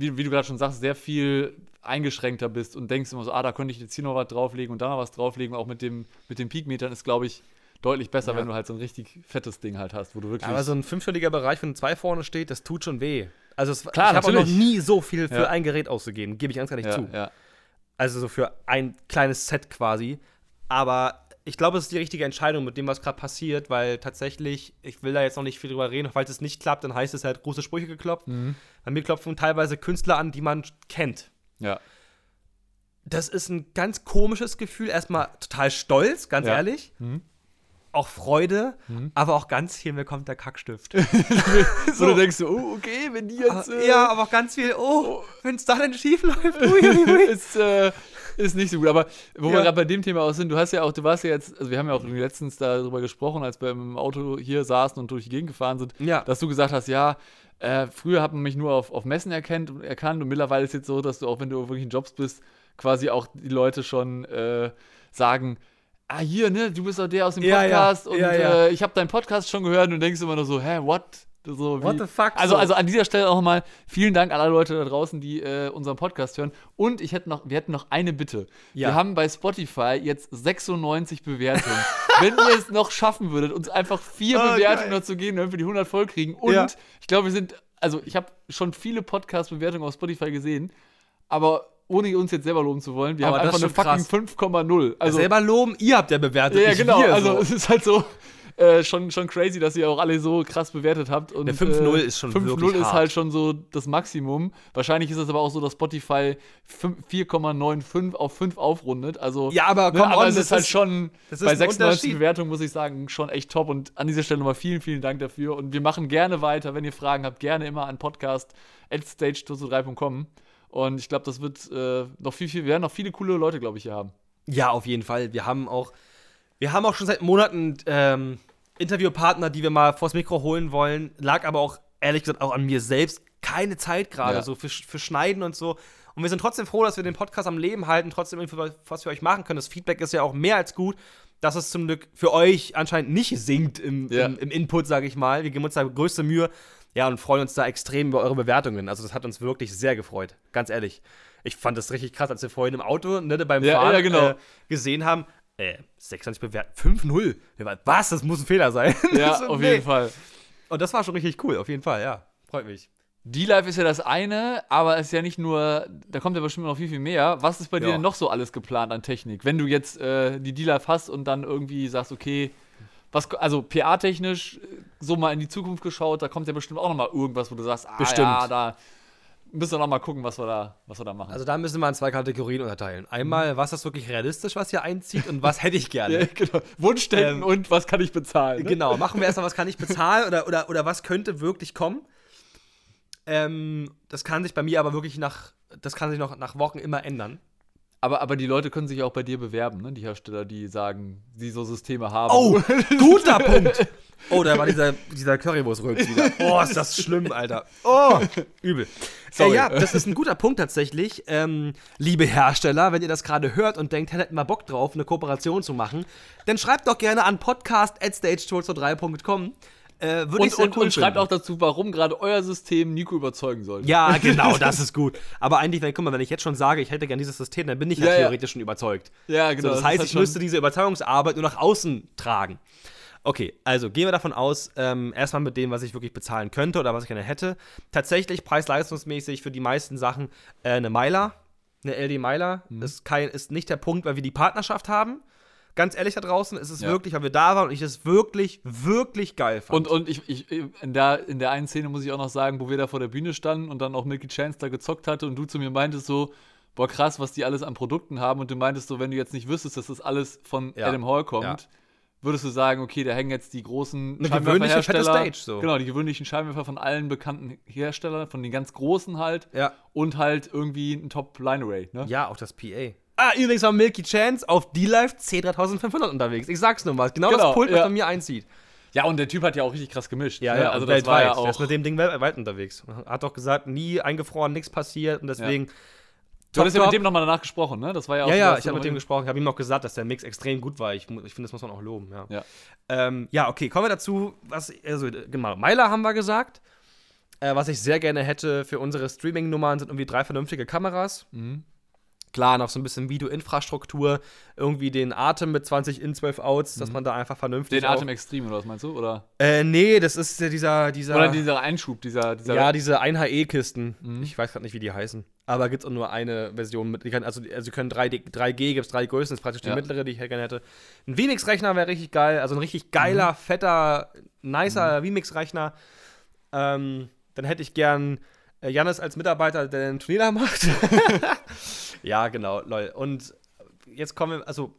wie, wie du gerade schon sagst, sehr viel eingeschränkter bist und denkst immer so, ah, da könnte ich jetzt hier noch was drauflegen und da noch was drauflegen. Auch mit dem, mit den Peakmetern ist, glaube ich, deutlich besser, Ja. wenn du halt so ein richtig fettes Ding halt hast, wo du wirklich. aber so ein fünfstelliger Bereich, wenn zwei vorne steht, das tut schon weh. Also es, Klar, ich habe auch noch nie so viel für Ja. ein Gerät ausgegeben, gebe ich ganz ehrlich ja, zu. ja. Also so für ein kleines Set quasi. Aber ich glaube, es ist die richtige Entscheidung mit dem, was gerade passiert, weil tatsächlich, ich will da jetzt noch nicht viel drüber reden, falls es nicht klappt, dann heißt es halt große Sprüche geklopft. Mhm. Bei mir klopfen teilweise Künstler an, die man kennt. ja. Das ist ein ganz komisches Gefühl. Erstmal total stolz, ganz Ja. ehrlich. Mhm. Auch Freude, aber auch ganz viel, mir kommt der Kackstift. Wo du denkst, so, oh, okay, wenn die jetzt. äh, ja, aber auch ganz viel, oh, wenn es da dann schief läuft. Uiuiui. ist, äh, ist nicht so gut. Aber wo wir Ja. gerade bei dem Thema auch sind, du hast ja auch, du warst ja jetzt, also wir haben ja auch letztens darüber gesprochen, als wir im Auto hier saßen und durch die Gegend gefahren sind, Ja. dass du gesagt hast, ja, äh, früher hat man mich nur auf, auf Messen erkannt, erkannt und mittlerweile ist jetzt so, dass du auch, wenn du auf wirklichen Jobs bist, quasi auch die Leute schon äh, sagen, ah, hier, ne, du bist doch der aus dem ja. Podcast und Ja, ja. Äh, ich habe deinen Podcast schon gehört und du denkst immer nur so, hä, what? So, What wie- the fuck? Also, So. also an dieser Stelle auch nochmal vielen Dank an alle Leute da draußen, die äh, unseren Podcast hören. Und ich hätte noch, wir hätten noch eine Bitte. Ja. Wir haben bei Spotify jetzt 96 Bewertungen. Wenn ihr es noch schaffen würdet, uns einfach vier Oh, Bewertungen geil. noch zu geben, damit wir die 100 voll kriegen. Und Ja. ich glaube, wir sind, also ich habe schon viele Podcast-Bewertungen auf Spotify gesehen, aber ohne uns jetzt selber loben zu wollen, wir Aber haben einfach eine fucking 5,0. Also, selber loben, ihr habt ja bewertet. ja, ja, genau. Also so. es ist halt so äh, schon, schon crazy, dass ihr auch alle so krass bewertet habt. Und, Der 5-0 äh, ist schon 5-0 wirklich ist halt schon so das Maximum. Wahrscheinlich ist es aber auch so, dass Spotify fünf- 4,95 auf 5 aufrundet. Also, Ja, aber ne, aber on, es das ist halt schon ist bei ein 96 Unterschied. Bewertungen, muss ich sagen, schon echt top. Und an dieser Stelle nochmal vielen, vielen Dank dafür. Und wir machen gerne weiter. Wenn ihr Fragen habt, gerne immer an podcast stage3.com. Und ich glaube, das wird äh, noch viel, viel, wir werden noch viele coole Leute, glaube ich, hier haben. Ja, auf jeden Fall. Wir haben auch, wir haben auch schon seit Monaten ähm, Interviewpartner, die wir mal vors Mikro holen wollen. Lag aber auch, ehrlich gesagt, auch an mir selbst. Keine Zeit gerade, Ja. so für, für Schneiden und so. Und wir sind trotzdem froh, dass wir den Podcast am Leben halten, trotzdem was für euch machen können. Das Feedback ist ja auch mehr als gut, dass es zum Glück für euch anscheinend nicht sinkt im, Ja. im, im Input, sage ich mal. Wir geben uns da größte Mühe. Ja, und freuen uns da extrem über eure Bewertungen. Also, das hat uns wirklich sehr gefreut. Ganz ehrlich. Ich fand das richtig krass, als wir vorhin im Auto ne, beim Ja, Fahren ja, genau. äh, gesehen haben. Äh, 26 bewertet, 5-0. Wir waren, Was? Das muss ein Fehler sein. Ja, So, auf nee. jeden Fall. Und das war schon richtig cool, auf jeden Fall, ja. Freut mich. D-Live ist ja das eine, aber es ist ja nicht nur, da kommt ja bestimmt noch viel, viel mehr. Was ist bei dir Ja. denn noch so alles geplant an Technik? Wenn du jetzt äh, die D-Live hast und dann irgendwie sagst, okay, was, also PA-technisch, äh, so mal in die Zukunft geschaut, da kommt ja bestimmt auch noch mal irgendwas, wo du sagst, ah Bestimmt. ja, da müssen wir noch mal gucken, was wir da, was wir da machen. Also da müssen wir in zwei Kategorien unterteilen. Einmal, was ist wirklich realistisch, was hier einzieht und was hätte ich gerne. ja, genau. Wunschdenken Ähm, und was kann ich bezahlen? Ne? Genau, machen wir erstmal, was kann ich bezahlen oder, oder, oder was könnte wirklich kommen. Ähm, das kann sich bei mir aber wirklich nach, das kann sich noch nach Wochen immer ändern. Aber, aber die Leute können sich auch bei dir bewerben, ne? Die Hersteller, die sagen, die so Systeme haben. Oh, guter Punkt. Oh, da war dieser, dieser Currywurst-Rülps wieder. Oh, ist das schlimm, Alter. Oh, übel. Äh, ja, das ist ein guter Punkt tatsächlich. Ähm, liebe Hersteller, wenn ihr das gerade hört und denkt, hättet mal Bock drauf, eine Kooperation zu machen, dann schreibt doch gerne an podcast.stagetour3.com. Äh, würde ich Und, sehr und, cool und schreibt finden. auch dazu, warum gerade euer System Nico überzeugen soll. Ja, genau, das ist gut. Aber eigentlich, wenn, guck mal, wenn ich jetzt schon sage, ich hätte gern dieses System, dann bin ich ja, Ja, theoretisch schon überzeugt. ja So, genau. das ist heißt, halt ich müsste diese Überzeugungsarbeit nur nach außen tragen. Okay, also gehen wir davon aus, ähm, erstmal mit dem, was ich wirklich bezahlen könnte oder was ich gerne hätte. Tatsächlich preis-leistungsmäßig für die meisten Sachen äh, eine Myla, eine LD Myla. Mhm. Ist, kein, ist nicht der Punkt, weil wir die Partnerschaft haben. Ganz ehrlich da draußen, ist es Ja. wirklich, weil wir da waren und ich es wirklich, wirklich geil fand. Und, und ich, ich in, der, in der einen Szene muss ich auch noch sagen, wo wir da vor der Bühne standen und dann auch Milky Chance da gezockt hatte und du zu mir meintest so, boah krass, was die alles an Produkten haben und du meintest so, wenn du jetzt nicht wüsstest, dass das alles von Ja. Adam Hall kommt, Ja. würdest du sagen, okay, da hängen jetzt die großen Eine gewöhnliche, fette Stage, so. Genau, die gewöhnlichen Scheinwerfer von allen bekannten Herstellern, von den ganz großen halt ja. und halt irgendwie ein Top-Line-Array, ne? Ja, auch das PA. Ah, übrigens war Milky Chance auf D-Live C3500 unterwegs. Ich sag's nur mal. Genau, Genau, das Pult, was ja. von mir einzieht. Ja, und der Typ hat ja auch richtig krass gemischt. Ja, ne? ja, also das war ja weltweit. Der ist auch. mit dem Ding weltweit unterwegs. Hat doch gesagt, nie eingefroren, nichts passiert und deswegen. Du hattest ja mit dem nochmal danach gesprochen, ne? Das war ja auch ja, ja, ich habe mit dem gesprochen. Ich habe ihm noch gesagt, dass der Mix extrem gut war. Ich, ich finde, das muss man auch loben. Ja. Ja. Ähm, ja, okay, kommen wir dazu. Was, also, genau, Meiler haben wir gesagt. Äh, was ich sehr gerne hätte für unsere Streaming-Nummern sind irgendwie drei vernünftige Kameras. Mhm. Klar, noch so ein bisschen Videoinfrastruktur, irgendwie den Atem mit 20 in 12 Outs, dass man da einfach vernünftig. Mhm. Den Atem Extrem, oder was meinst du? Oder, Äh, nee, das ist ja dieser. dieser oder dieser Einschub, dieser. dieser ja, diese 1HE-Kisten. Mhm. Ich weiß gerade nicht, wie die heißen. Aber gibt es auch nur eine Version mit. Also, also, sie können 3D, 3G, gibt es drei Größen, das ist praktisch die Ja. mittlere, die ich gerne hätte. Ein Vmix-Rechner wäre richtig geil. Also ein richtig Mhm. geiler, fetter, nicer Vmix-Rechner. Ähm, dann hätte ich gern äh, Jannis als Mitarbeiter, der den Turnier da macht. ja, genau, lol. Und jetzt kommen wir, also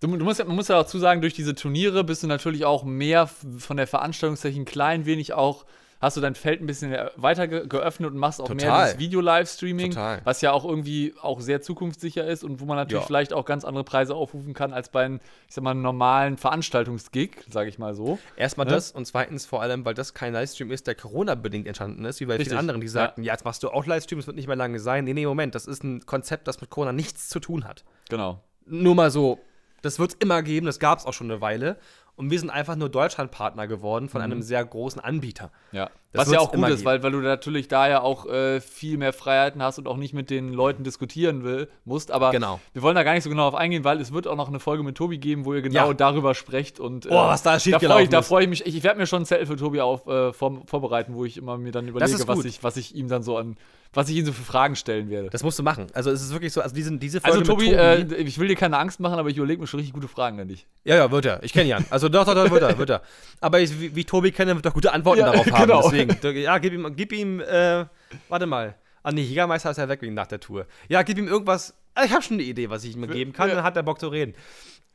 Du, du musst ja, man muss ja dazu sagen, durch diese Turniere bist du natürlich auch mehr von der Veranstaltungstechnik ein klein wenig auch, hast du dein Feld ein bisschen weiter ge geöffnet und machst auch mehr Total. dieses Video-Livestreaming, Total. was ja auch irgendwie auch sehr zukunftssicher ist und wo man natürlich Ja. vielleicht auch ganz andere Preise aufrufen kann als bei einem, ich sag mal, normalen Veranstaltungsgig, sage ich mal so. Erstmal Ne? das und zweitens vor allem, weil das kein Livestream ist, der Corona-bedingt entstanden ist, wie bei Richtig, vielen anderen, die ja. sagten, ja. jetzt machst du auch Livestream, es wird nicht mehr lange sein. Nee, nee, Moment, das ist ein Konzept, das mit Corona nichts zu tun hat. Genau. Nur mal so, das wird es immer geben, das gab es auch schon eine Weile. Und wir sind einfach nur Deutschlandpartner geworden von einem sehr großen Anbieter. Ja. Das Was ja auch gut ist, geben. weil, weil du natürlich da ja auch äh, viel mehr Freiheiten hast und auch nicht mit den Leuten diskutieren will, musst. Aber Genau. wir wollen da gar nicht so genau auf eingehen, weil es wird auch noch eine Folge mit Tobi geben, wo ihr genau Ja. darüber sprecht. Und, äh, Oh, was da da freue ich, da freu ich mich. Ich, ich werde mir schon ein Zettel für Tobi auf, äh, vor, vorbereiten, wo ich immer mir dann überlege, was ich, was ich ihm dann so an, was ich ihm so für Fragen stellen werde. Das musst du machen. Also es ist wirklich so, also diese, diese Folge Also Tobi, mit Äh, ich will dir keine Angst machen, aber ich überlege mir schon richtig gute Fragen an dich. Ja, ja, wird er. Ich kenne Jan. Also doch, doch, doch, wird er, wird er. Aber ich, wie, wie Tobi kenne, wird er gute Antworten Ja, darauf haben. genau. Deswegen, ja, gib ihm, gib ihm, äh, warte mal. Ah, nee, Jägermeister ist ja weg wegen nach der Tour. Ja, gib ihm irgendwas. Ah, ich habe schon eine Idee, was ich ihm geben kann, Ja. dann hat er Bock zu reden.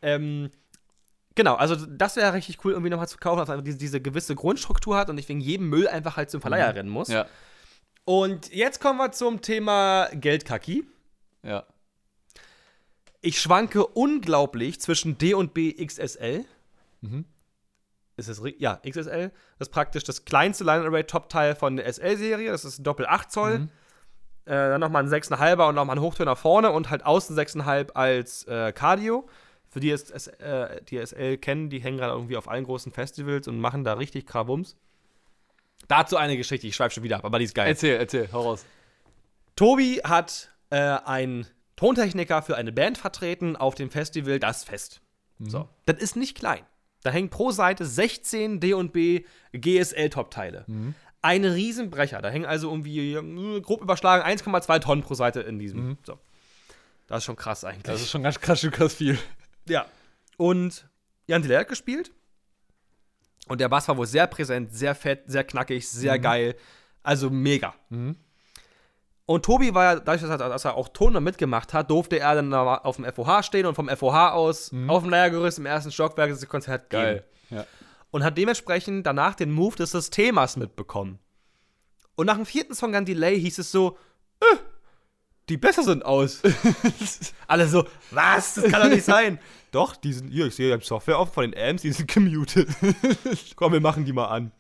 Ähm, genau, also das wäre richtig cool, irgendwie nochmal zu kaufen, dass einfach diese, diese gewisse Grundstruktur hat und nicht wegen jedem Müll einfach halt zum Verleiher rennen muss. Mhm. Ja, Und jetzt kommen wir zum Thema Geldkacki. ja. Ich schwanke unglaublich zwischen D und B XSL. Mhm. Ist es ja, XSL. Das ist praktisch das kleinste Line Array Top-Teil von der SL-Serie. Das ist ein Doppel 8 Zoll. Mhm. Äh, dann nochmal ein 6,5er und nochmal ein Hochtöner vorne und halt außen 6,5 als äh, Cardio. Für die es, äh, die SL kennen, die hängen gerade irgendwie auf allen großen Festivals und machen da richtig Krawums. Dazu eine Geschichte, ich schweife schon wieder ab, aber die ist geil. Erzähl, erzähl, hau raus. Tobi hat äh, einen Tontechniker für eine Band vertreten auf dem Festival Das Fest. So. Das ist nicht klein. Da hängen pro Seite 16 D&B GSL Top-Teile. Ein Riesenbrecher. Da hängen also irgendwie äh, grob überschlagen 1,2 Tonnen pro Seite in diesem. So. Das ist schon krass eigentlich. Das ist schon ganz krass, krass viel. Ja. Und Jan Delay hat gespielt. Und der Bass war wohl sehr präsent, sehr fett, sehr knackig, sehr geil. Also mega. Und Tobi war ja, dadurch, dass er, dass er auch Ton noch mitgemacht hat, durfte er dann da auf dem FOH stehen und vom FOH aus auf dem Leiergerüst im ersten Stockwerk das Konzert geben. Geil. Ja. Und hat dementsprechend danach den Move des Systemas mitbekommen. Und nach dem vierten Song an Delay hieß es so, äh, die besser sind aus. Alle so, was? Das kann doch nicht sein. Doch, die sind, hier, ich sehe, ich habe Software auf von den Amps, die sind gemutet. Komm, wir machen die mal an.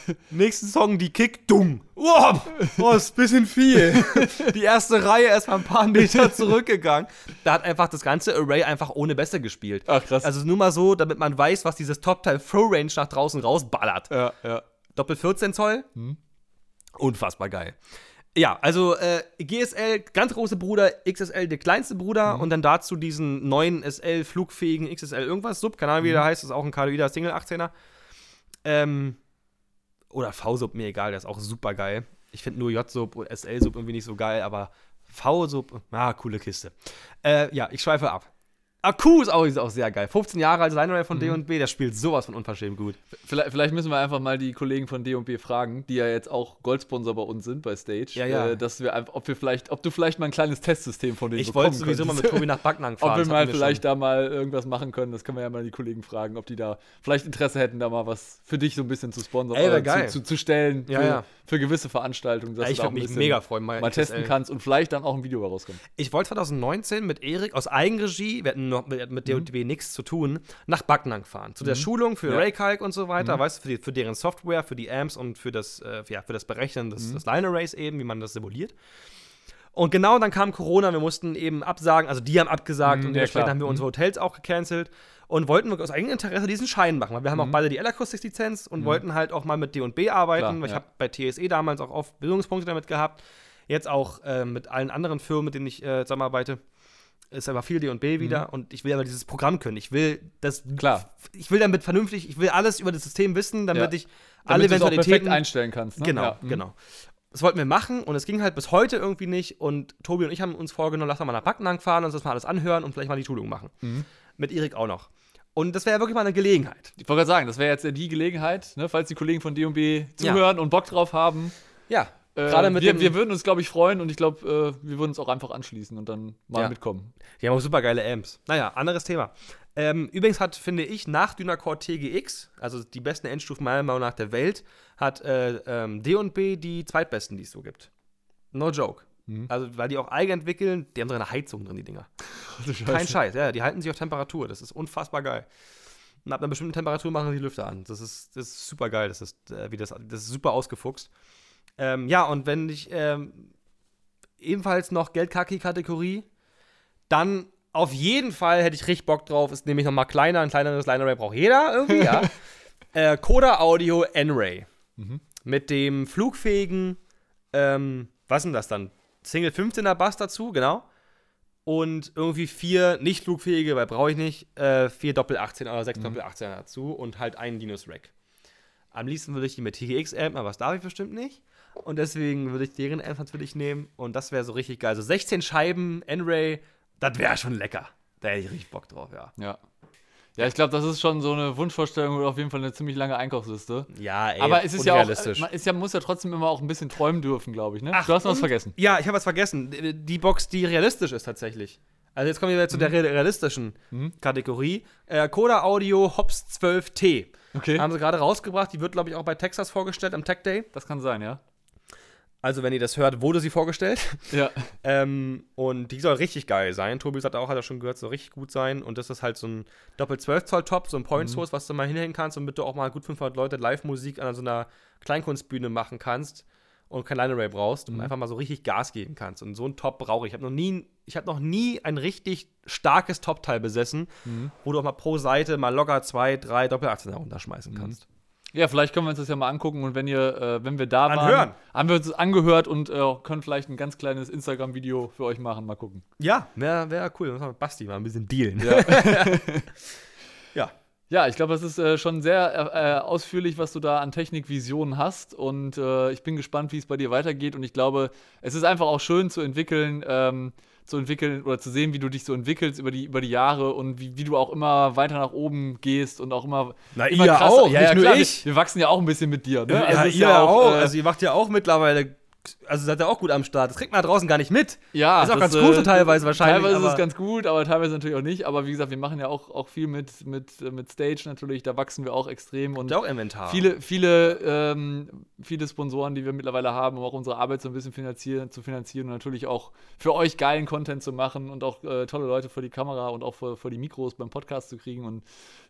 Nächsten Song, die Kick, dumm. Oh, oh, ist ein bisschen viel. Die erste Reihe ist mal ein paar Meter zurückgegangen. Da hat einfach das ganze Array einfach ohne Bässe gespielt. Ach, krass. Also nur mal so, damit man weiß, was dieses Top-Teil Throw Range nach draußen rausballert. Ja, ja. Doppel 14 Zoll. Unfassbar geil. Ja, also äh, GSL, ganz große Bruder, XSL, der kleinste Bruder und dann dazu diesen neuen SL, flugfähigen XSL irgendwas, Sub, keine Ahnung, wie der heißt, ist auch ein Cardoida Single 18er. Ähm, oder V-Sub, mir egal, der ist auch super geil. Ich finde nur J-Sub und SL-Sub irgendwie nicht so geil, aber V-Sub, ah, coole Kiste. Äh, ja, ich schweife ab. Akku ist auch, ist auch sehr geil. 15 Jahre alt, Line von D&B, der spielt sowas von unverschämt gut. Vielleicht, vielleicht müssen wir einfach mal die Kollegen von D&B fragen, die ja jetzt auch Goldsponsor bei uns sind bei Stage, Ja, ja. Äh, dass wir einfach, ob wir vielleicht, ob du vielleicht mal ein kleines Testsystem von denen Ich wollte bekommen sowieso mal mit könntest. Tobi nach Backnang fahren. Ob wir mal vielleicht schon. da mal irgendwas machen können, das können wir ja mal die Kollegen fragen, ob die da vielleicht Interesse hätten, da mal was für dich so ein bisschen zu sponsern Ey, oder geil. Zu, zu, zu stellen Ja, für, ja. für gewisse Veranstaltungen, dass Ja, ich du da mich mega freuen, mal, mal testen kannst und vielleicht dann auch ein Video rauskommt. Ich wollte 2019 mit Erik aus Eigenregie, wir hatten noch mit, mit D&B nichts zu tun, nach Backnang fahren. Zu der Schulung für Ja. Raycalc und so weiter, weißt du, für, die, für deren Software, für die Amps und für das, äh, ja, für das Berechnen des, des Line Arrays eben, wie man das simuliert. Und genau dann kam Corona, wir mussten eben absagen, also die haben abgesagt Mhm, und ja, klar. haben wir Mhm. unsere Hotels auch gecancelt und wollten aus eigenem Interesse diesen Schein machen, weil wir haben auch beide die L-Acoustics-Lizenz und wollten halt auch mal mit D&B arbeiten, Klar, weil ich ja. habe bei TSE damals auch oft Bildungspunkte damit gehabt, jetzt auch äh, mit allen anderen Firmen, mit denen ich äh, zusammenarbeite, ist aber viel D&B wieder und ich will aber dieses Programm können. Ich will das, Klar. ich will damit vernünftig, ich will alles über das System wissen, damit Ja. ich alle Damit auch perfekt Eventualitäten einstellen kannst. Ne? Genau, Ja. Mhm. genau. Das wollten wir machen und es ging halt bis heute irgendwie nicht. Und Tobi und ich haben uns vorgenommen, lass mal nach Backnang fahren und uns das mal alles anhören und vielleicht mal die Schulung machen. Mhm. Mit Erik auch noch. Und das wäre ja wirklich mal eine Gelegenheit. Ich wollte gerade sagen, das wäre jetzt ja die Gelegenheit, ne, falls die Kollegen von D&B zuhören und Bock drauf haben. Ja, Äh, gerade mit wir, dem. wir würden uns, glaube ich, freuen und ich glaube, äh, wir würden uns auch einfach anschließen und dann mal Ja. mitkommen. die haben auch super geile Amps. Naja, anderes Thema. Ähm, übrigens hat, finde ich, nach Dynacore TGX, also die besten Endstufen meiner Meinung nach der Welt, hat äh, ähm, D&B die zweitbesten, die es so gibt. No joke. Mhm. Also, weil die auch eigen entwickeln, die haben sogar eine Heizung drin, die Dinger. Kein Scheiß, ja, die halten sich auf Temperatur. Das ist unfassbar geil. Und ab einer bestimmten Temperatur machen die Lüfter an. Das ist, das ist super geil. Das ist, äh, wie das, das ist super ausgefuchst. Ähm, ja, und wenn ich ähm, ebenfalls noch Geldkaki-Kategorie, dann auf jeden Fall hätte ich richtig Bock drauf. Ist nämlich noch mal kleiner. Ein kleineres Line Array braucht jeder irgendwie, ja. äh, Coda Audio N-Ray. Mit dem flugfähigen, ähm, was ist denn das dann? Single 15er Bass dazu, genau. Und irgendwie vier nicht flugfähige, weil brauche ich nicht, äh, vier Doppel 18 oder sechs Doppel 18er dazu und halt einen Linus Rack. Am liebsten würde ich die mit TGX ampen, aber das darf ich bestimmt nicht. Und deswegen würde ich deren Amps natürlich nehmen und das wäre so richtig geil. Also 16 Scheiben, N-Ray, das wäre schon lecker. Da hätte ich richtig Bock drauf, ja. Ja. Ja, ich glaube, das ist schon so eine Wunschvorstellung oder auf jeden Fall eine ziemlich lange Einkaufsliste. Ja, ey, Aber es ist ja auch, man ist ja, muss ja trotzdem immer auch ein bisschen träumen dürfen, glaube ich, ne? Ach, du hast noch was vergessen. Ja, ich habe was vergessen. Die Box, die realistisch ist tatsächlich. Also jetzt kommen wir wieder zu der Mhm. re- realistischen Kategorie. Äh, Coda Audio Hops 12T. Okay. Haben sie gerade rausgebracht. Die wird, glaube ich, auch bei Texas vorgestellt am Tech Day. Das kann sein, ja. Also, wenn ihr das hört, wurde sie vorgestellt. Ja. ähm, und die soll richtig geil sein. Tobi sagt auch, hat er schon gehört, soll richtig gut sein. Und das ist halt so ein doppel 12 Zoll Top, so ein Point Mhm. Source, was du mal hinhängen kannst, damit du auch mal gut 500 Leute Live-Musik an so einer Kleinkunstbühne machen kannst und kein Line Array brauchst Mhm. und einfach mal so richtig Gas geben kannst. Und so ein Top brauche ich. Ich habe noch nie, ich habe noch nie ein richtig starkes Top-Teil besessen, Mhm. wo du auch mal pro Seite mal locker zwei, drei Doppelachsen herunterschmeißen kannst. Ja, vielleicht können wir uns das ja mal angucken und wenn ihr, äh, wenn wir da waren, Anhören. haben wir uns das angehört und äh, können vielleicht ein ganz kleines Instagram-Video für euch machen. Mal gucken. Ja, wäre wär cool. Wir müssen mit Basti mal ein bisschen dealen. Ja. ja. Ja, ich glaube, das ist äh, schon sehr äh, ausführlich, was du da an Technikvisionen hast. Und äh, ich bin gespannt, wie es bei dir weitergeht. Und ich glaube, es ist einfach auch schön zu entwickeln, ähm, zu entwickeln oder zu sehen, wie du dich so entwickelst über die, über die Jahre und wie, wie du auch immer weiter nach oben gehst und auch immer. Na, immer ihr auch, ja, nicht ja, nur klar, ich. Wir, wir wachsen ja auch ein bisschen mit dir. Ne? Ja, Also ist ihr auch. äh, also ihr macht ja auch mittlerweile also seid ihr auch gut am Start. Das kriegt man da draußen gar nicht mit. Ja, ist auch das, ganz gut äh, teilweise wahrscheinlich. Teilweise ist es ganz gut, aber teilweise natürlich auch nicht. Aber wie gesagt, wir machen ja auch, auch viel mit, mit, mit Stage natürlich. Da wachsen wir auch extrem. Und auch Inventar. viele, viele, ähm, viele Sponsoren, die wir mittlerweile haben, um auch unsere Arbeit so ein bisschen finanzieren, zu finanzieren und natürlich auch für euch geilen Content zu machen und auch äh, tolle Leute vor die Kamera und auch vor, vor die Mikros beim Podcast zu kriegen. Und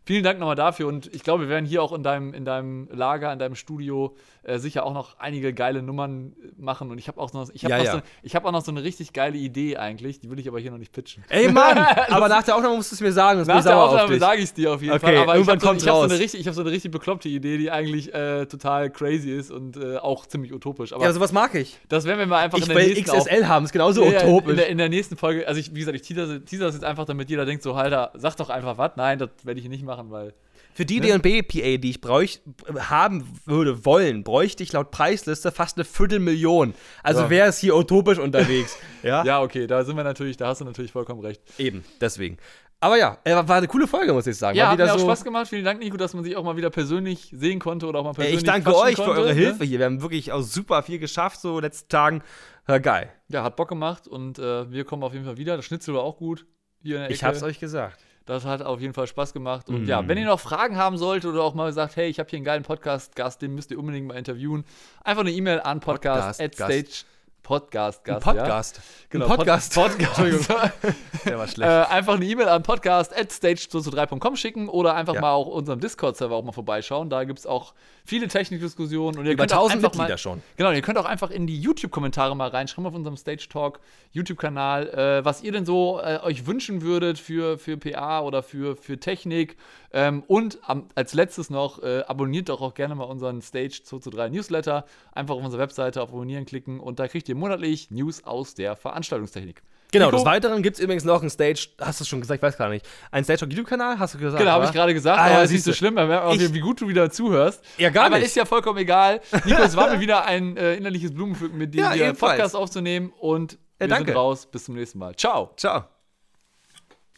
vielen Dank nochmal dafür. Und ich glaube, wir werden hier auch in deinem, in deinem Lager, in deinem Studio äh, sicher auch noch einige geile Nummern äh, machen. Und ich habe auch noch, ich habe Ja, noch, ja. So, ich hab auch noch so eine richtig geile Idee eigentlich. Die will ich aber hier noch nicht pitchen. Ey Mann, aber nach der Aufnahme musst du es mir sagen, bin Nach ich der Aufnahme sage ich es dir auf jeden Okay, Fall. Aber ich irgendwann habe so, ich hab so, eine richtig- ich hab so eine richtig bekloppte Idee, die eigentlich äh, total crazy ist und äh, auch ziemlich utopisch. Aber Ja, sowas mag ich. das werden wir mal einfach Ich in der nächsten Auf- XSL haben, ist genauso Ja, utopisch. In der, in der nächsten Folge, also ich, wie gesagt, ich teaser, teaser das jetzt einfach, damit jeder denkt, so, Alter, sag doch einfach was. Nein, das werde ich nicht machen, weil. Für die D&B-PA, die ich bräuch, haben würde, wollen, bräuchte ich laut Preisliste fast eine Viertelmillion. Also Ja. wer ist hier utopisch unterwegs? ja? Ja, okay, da sind wir natürlich, da hast du natürlich vollkommen recht. Eben, deswegen. Aber ja, äh, war eine coole Folge, muss ich sagen. Ja, hat mir auch so, Spaß gemacht. Vielen Dank, Nico, dass man sich auch mal wieder persönlich sehen konnte oder auch mal persönlich ich danke euch für konnte, eure ne? Hilfe hier. Wir haben wirklich auch super viel geschafft, so letzten Tagen. Ja, geil. Ja, hat Bock gemacht und äh, wir kommen auf jeden Fall wieder. Das Schnitzel war auch gut. Hier in der Ecke. Ich hab's euch gesagt. Das hat auf jeden Fall Spaß gemacht. Und Mm. ja, wenn ihr noch Fragen haben solltet oder auch mal sagt, hey, ich habe hier einen geilen Podcast-Gast, den müsst ihr unbedingt mal interviewen, einfach eine E-Mail an podcast, at Podcast-Gast. stage podcast Ein Podcast. Genau, Ein Podcast. Pod Podcast. Der war äh, schlecht. einfach eine E-Mail an podcast at stage223.com schicken oder einfach Ja. mal auch unserem Discord-Server auch mal vorbeischauen. Da gibt es auch viele Technikdiskussionen. Und ihr Über könnt auch 1000 einfach Mitglieder mal, schon. Genau, ihr könnt auch einfach in die YouTube-Kommentare mal reinschreiben auf unserem Stage Talk YouTube-Kanal, äh, was ihr denn so äh, euch wünschen würdet für, für PA oder für, für Technik. Ähm, und am, als letztes noch, äh, abonniert doch auch gerne mal unseren Stage 2 zu 3 Newsletter. Einfach auf unserer Webseite auf Abonnieren klicken und da kriegt ihr monatlich News aus der Veranstaltungstechnik. Genau, Nico? des Weiteren gibt es übrigens noch einen Stage, hast du schon gesagt, ich weiß gar nicht, einen Stage auf YouTube-Kanal, hast du gesagt? Genau, habe ich gerade gesagt, Ah, ja, aber es ist nicht so schlimm, wir merken auch, wie gut du wieder zuhörst. Ja, gar aber nicht. ist ja vollkommen egal. Nico, es war mir wieder ein äh, innerliches Blumenpflücken, mit dir Ja, hier. Podcast aufzunehmen und wir danke. sind raus. Bis zum nächsten Mal. Ciao. Ciao.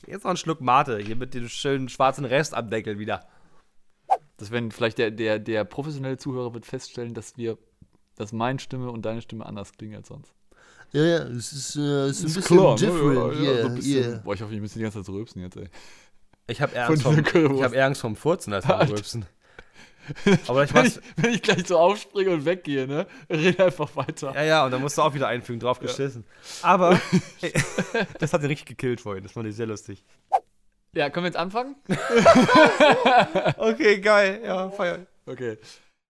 Jetzt noch ein Schluck Mate, hier mit dem schönen schwarzen Rest am Deckel wieder. Das werden vielleicht der, der, der professionelle Zuhörer wird feststellen, dass wir, dass meine Stimme und deine Stimme anders klingen als sonst. Ja, ja, es ist, äh, es ist ein Ist bisschen klar, ne? different. Ja, ja, yeah, so ein bisschen. yeah. Boah, ich hoffe, ich müsste die ganze Zeit so rülpsen jetzt, ey. Ich habe eher, hab eher Angst vom Furzen als vom. Rülpsen. Aber ich Wenn ich, wenn ich gleich so aufspringe und weggehe, ne? Rede einfach weiter. Ja, ja, und dann musst du auch wieder einfügen, drauf geschissen. Aber das hat ihn richtig gekillt vorhin, das fand ich sehr lustig. Ja, können wir jetzt anfangen? Okay, geil, ja, feier. Okay.